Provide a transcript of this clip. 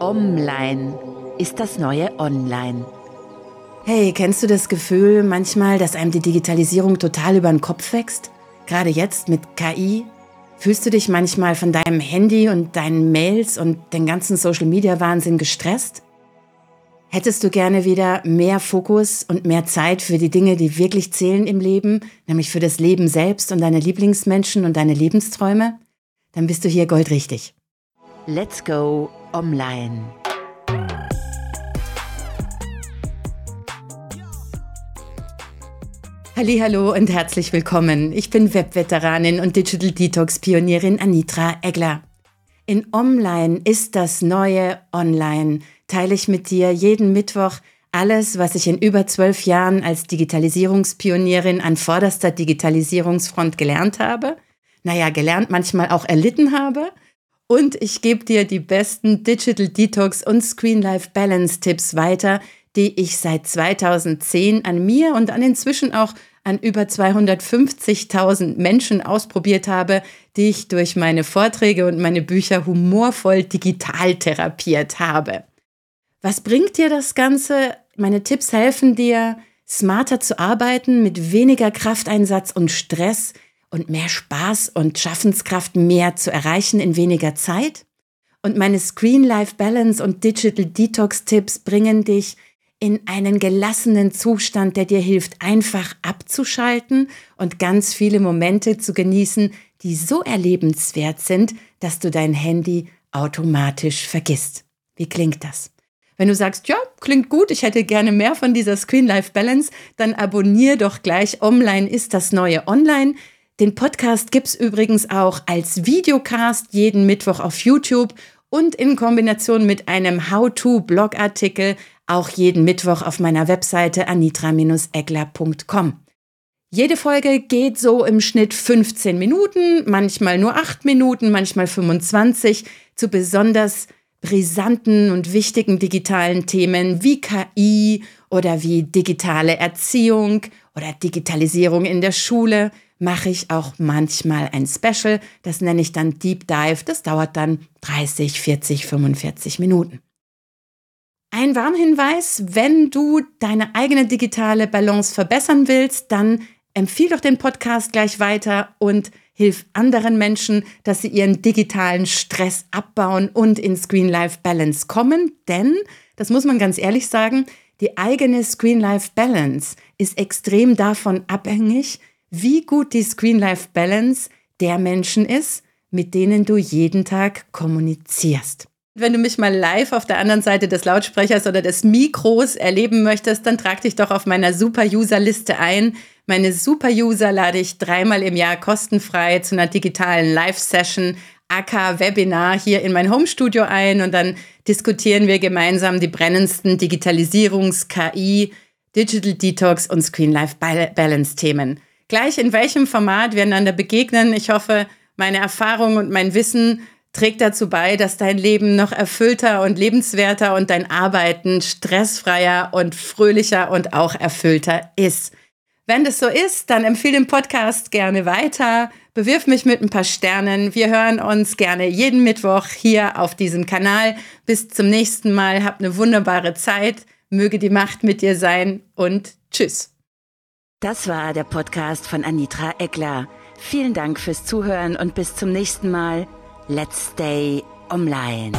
Online ist das neue Online. Hey, kennst du das Gefühl manchmal, dass einem die Digitalisierung total über den Kopf wächst? Gerade jetzt mit KI? Fühlst du dich manchmal von deinem Handy und deinen Mails und den ganzen Social-Media-Wahnsinn gestresst? Hättest du gerne wieder mehr Fokus und mehr Zeit für die Dinge, die wirklich zählen im Leben, nämlich für das Leben selbst und deine Lieblingsmenschen und deine Lebensträume? Dann bist du hier goldrichtig. Let's go online. Hallo und herzlich willkommen. Ich bin Webveteranin und Digital Detox Pionierin Anitra Egler. In Online ist das neue Online teile ich mit dir jeden Mittwoch alles, was ich in über zwölf Jahren als Digitalisierungspionierin an vorderster Digitalisierungsfront gelernt habe. Naja, gelernt, manchmal auch erlitten habe. Und ich gebe dir die besten Digital Detox und Screen Life Balance Tipps weiter, die ich seit 2010 an mir und an inzwischen auch an über 250.000 Menschen ausprobiert habe, die ich durch meine Vorträge und meine Bücher humorvoll digital therapiert habe. Was bringt dir das Ganze? Meine Tipps helfen dir, smarter zu arbeiten, mit weniger Krafteinsatz und Stress und mehr Spaß und Schaffenskraft mehr zu erreichen in weniger Zeit. Und meine Screen Life Balance und Digital Detox Tipps bringen dich in einen gelassenen Zustand, der dir hilft, einfach abzuschalten und ganz viele Momente zu genießen, die so erlebenswert sind, dass du dein Handy automatisch vergisst. Wie klingt das? Wenn du sagst, ja, klingt gut, ich hätte gerne mehr von dieser Screen-Life-Balance, dann abonnier doch gleich Online ist das neue Online. Den Podcast gibt's übrigens auch als Videocast jeden Mittwoch auf YouTube und in Kombination mit einem How-to-Blogartikel auch jeden Mittwoch auf meiner Webseite anitra-egler.com. Jede Folge geht so im Schnitt 15 Minuten, manchmal nur 8 Minuten, manchmal 25 zu besonders brisanten und wichtigen digitalen Themen wie KI oder wie digitale Erziehung oder Digitalisierung in der Schule mache ich auch manchmal ein Special. Das nenne ich dann Deep Dive. Das dauert dann 30, 40, 45 Minuten. Ein Warnhinweis, wenn du deine eigene digitale Balance verbessern willst, dann empfiehl doch den Podcast gleich weiter und hilf anderen Menschen, dass sie ihren digitalen Stress abbauen und in Screen-Life-Balance kommen. Denn, das muss man ganz ehrlich sagen, die eigene Screen-Life-Balance ist extrem davon abhängig, wie gut die Screen-Life-Balance der Menschen ist, mit denen du jeden Tag kommunizierst. Wenn du mich mal live auf der anderen Seite des Lautsprechers oder des Mikros erleben möchtest, dann trag dich doch auf meiner Super-User-Liste ein. Meine Super-User lade ich dreimal im Jahr kostenfrei zu einer digitalen Live-Session, AK Webinar hier in mein Homestudio ein und dann diskutieren wir gemeinsam die brennendsten Digitalisierungs-, KI, Digital Detox und Screen Life Balance Themen. Gleich in welchem Format wir einander begegnen. Ich hoffe, meine Erfahrung und mein Wissen trägt dazu bei, dass dein Leben noch erfüllter und lebenswerter und dein Arbeiten stressfreier und fröhlicher und auch erfüllter ist. Wenn das so ist, dann empfehle den Podcast gerne weiter, bewirf mich mit ein paar Sternen. Wir hören uns gerne jeden Mittwoch hier auf diesem Kanal. Bis zum nächsten Mal, habt eine wunderbare Zeit, möge die Macht mit dir sein und tschüss. Das war der Podcast von Anitra Eckler. Vielen Dank fürs Zuhören und bis zum nächsten Mal. Let's stay online.